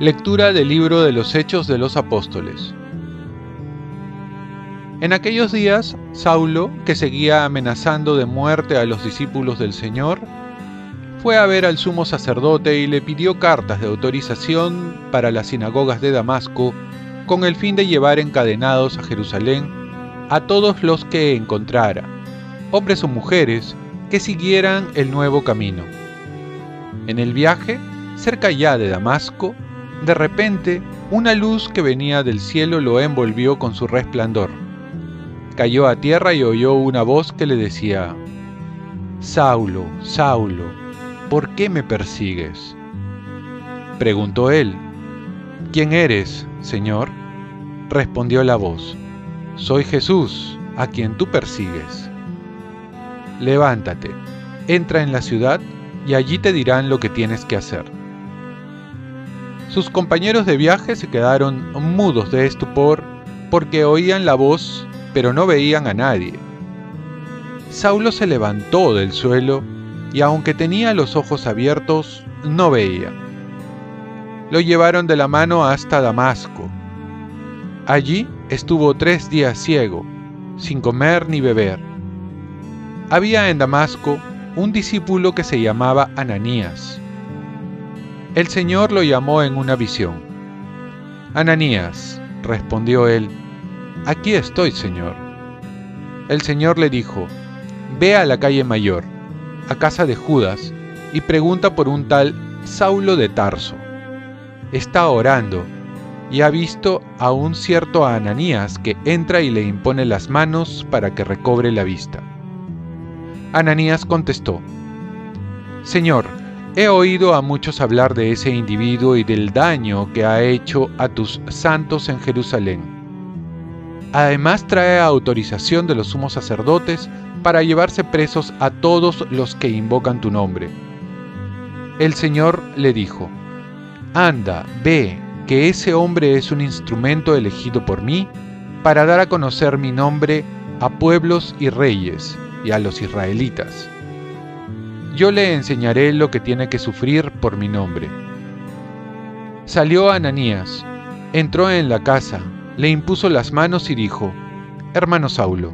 Lectura del libro de los Hechos de los Apóstoles. En aquellos días, Saulo, que seguía amenazando de muerte a los discípulos del Señor, fue a ver al sumo sacerdote y le pidió cartas de autorización para las sinagogas de Damasco con el fin de llevar encadenados a Jerusalén a todos los que encontrara, hombres o mujeres, que siguieran el nuevo camino. En el viaje, cerca ya de Damasco, de repente, una luz que venía del cielo lo envolvió con su resplandor. Cayó a tierra y oyó una voz que le decía, Saulo, Saulo, ¿por qué me persigues? Preguntó él, ¿quién eres, Señor? Respondió la voz, soy Jesús, a quien tú persigues. Levántate, entra en la ciudad y allí te dirán lo que tienes que hacer. Sus compañeros de viaje se quedaron mudos de estupor porque oían la voz pero no veían a nadie. Saulo se levantó del suelo y aunque tenía los ojos abiertos, no veía. Lo llevaron de la mano hasta Damasco. Allí estuvo tres días ciego, sin comer ni beber. Había en Damasco un discípulo que se llamaba Ananías. El Señor lo llamó en una visión. Ananías, respondió él, aquí estoy, Señor. El Señor le dijo, ve a la calle mayor, a casa de Judas, y pregunta por un tal Saulo de Tarso. Está orando y ha visto a un cierto Ananías que entra y le impone las manos para que recobre la vista. Ananías contestó, Señor, He oído a muchos hablar de ese individuo y del daño que ha hecho a tus santos en Jerusalén. Además trae autorización de los sumos sacerdotes para llevarse presos a todos los que invocan tu nombre. El Señor le dijo, Anda, ve, que ese hombre es un instrumento elegido por mí para dar a conocer mi nombre a pueblos y reyes y a los israelitas yo le enseñaré lo que tiene que sufrir por mi nombre. Salió Ananías, entró en la casa, le impuso las manos y dijo, Hermano Saulo,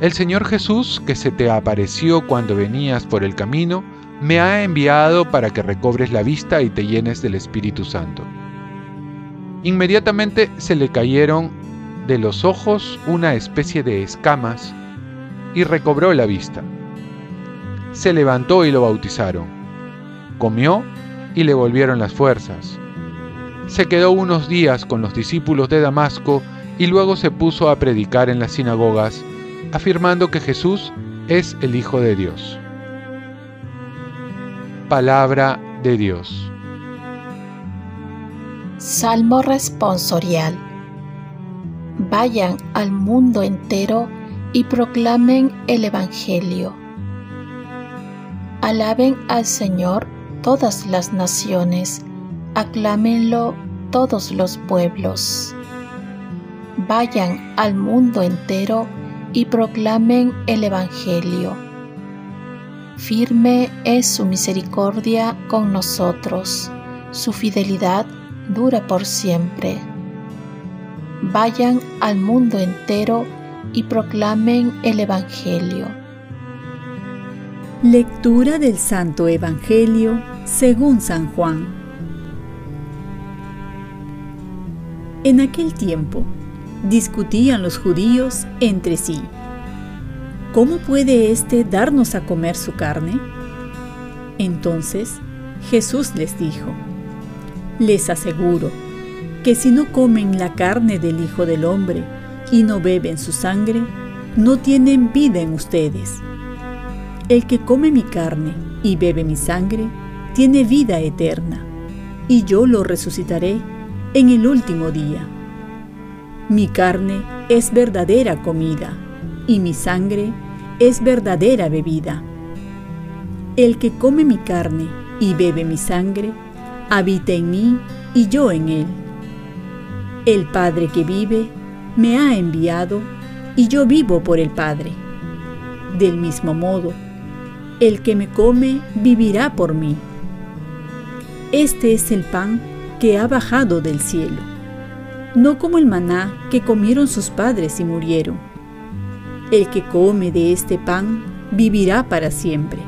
el Señor Jesús, que se te apareció cuando venías por el camino, me ha enviado para que recobres la vista y te llenes del Espíritu Santo. Inmediatamente se le cayeron de los ojos una especie de escamas y recobró la vista se levantó y lo bautizaron. Comió y le volvieron las fuerzas. Se quedó unos días con los discípulos de Damasco y luego se puso a predicar en las sinagogas, afirmando que Jesús es el Hijo de Dios. Palabra de Dios. Salmo responsorial. Vayan al mundo entero y proclamen el Evangelio Alaben al Señor todas las naciones, aclámenlo todos los pueblos. Vayan al mundo entero y proclamen el Evangelio. Firme es su misericordia con nosotros, su fidelidad dura por siempre. Vayan al mundo entero y proclamen el Evangelio Lectura del Santo Evangelio según San Juan. En aquel tiempo discutían los judíos entre sí. ¿Cómo puede éste darnos a comer su carne? Entonces Jesús les dijo, les aseguro que si no comen la carne del Hijo del Hombre y no beben su sangre, no tienen vida en ustedes el que come mi carne y bebe mi sangre, tiene vida eterna, y yo lo resucitaré en el último día. Mi carne es verdadera comida, y mi sangre es verdadera bebida. El que come mi carne y bebe mi sangre, habita en mí y yo en él. El Padre que vive, me ha enviado y yo vivo por el Padre. Del mismo modo, el que me come vivirá por mí. Este es el pan que ha bajado del cielo, no como el maná que comieron sus padres y murieron. El que come de este pan vivirá para siempre.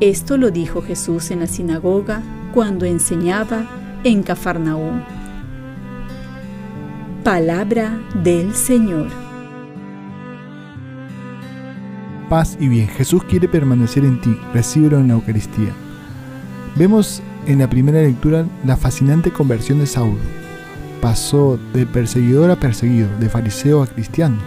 Esto lo dijo Jesús en la sinagoga cuando enseñaba en Cafarnaúm. Palabra del Señor. Paz y bien, Jesús quiere permanecer en ti, recíbelo en la Eucaristía. Vemos en la primera lectura la fascinante conversión de Saulo. Pasó de perseguidor a perseguido, de fariseo a cristiano.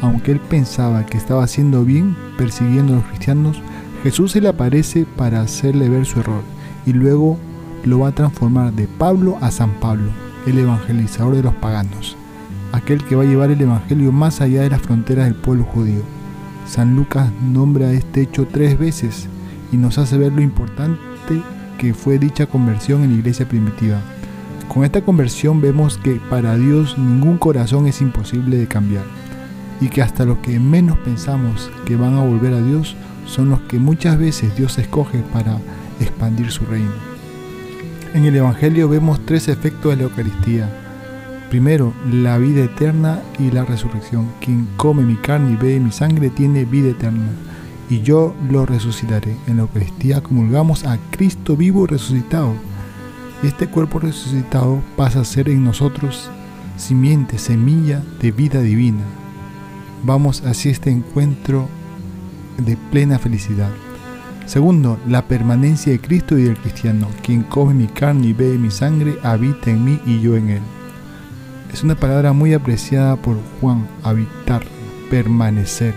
Aunque él pensaba que estaba haciendo bien persiguiendo a los cristianos, Jesús se le aparece para hacerle ver su error y luego lo va a transformar de Pablo a San Pablo, el evangelizador de los paganos, aquel que va a llevar el Evangelio más allá de las fronteras del pueblo judío. San Lucas nombra este hecho tres veces y nos hace ver lo importante que fue dicha conversión en la iglesia primitiva. Con esta conversión vemos que para Dios ningún corazón es imposible de cambiar y que hasta los que menos pensamos que van a volver a Dios son los que muchas veces Dios escoge para expandir su reino. En el Evangelio vemos tres efectos de la Eucaristía. Primero, la vida eterna y la resurrección. Quien come mi carne y bebe mi sangre tiene vida eterna, y yo lo resucitaré. En la Eucaristía comulgamos a Cristo vivo y resucitado. Este cuerpo resucitado pasa a ser en nosotros simiente, semilla de vida divina. Vamos hacia este encuentro de plena felicidad. Segundo, la permanencia de Cristo y del cristiano. Quien come mi carne y bebe mi sangre, habita en mí y yo en él. Es una palabra muy apreciada por Juan, habitar, permanecer.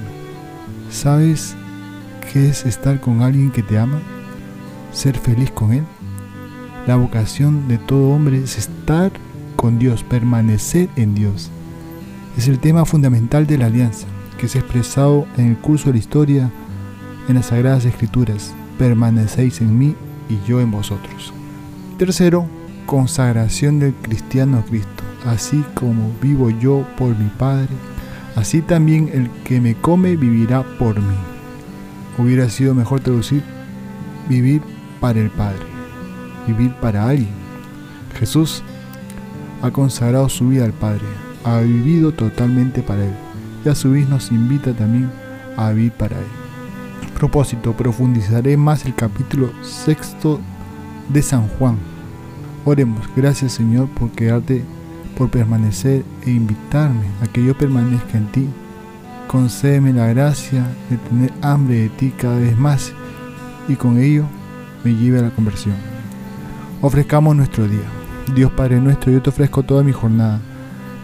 ¿Sabes qué es estar con alguien que te ama? ¿Ser feliz con él? La vocación de todo hombre es estar con Dios, permanecer en Dios. Es el tema fundamental de la alianza, que es expresado en el curso de la historia en las Sagradas Escrituras, permanecéis en mí y yo en vosotros. Tercero, consagración del cristiano a Cristo, así como vivo yo por mi Padre, así también el que me come vivirá por mí. Hubiera sido mejor traducir vivir para el Padre, vivir para alguien. Jesús ha consagrado su vida al Padre, ha vivido totalmente para Él y a su vez nos invita también a vivir para Él propósito, profundizaré más el capítulo sexto de San Juan. Oremos, gracias Señor por quedarte, por permanecer e invitarme a que yo permanezca en ti. Concédeme la gracia de tener hambre de ti cada vez más y con ello me lleve a la conversión. Ofrezcamos nuestro día. Dios Padre nuestro, yo te ofrezco toda mi jornada,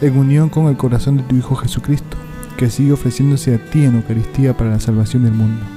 en unión con el corazón de tu Hijo Jesucristo, que sigue ofreciéndose a ti en Eucaristía para la salvación del mundo.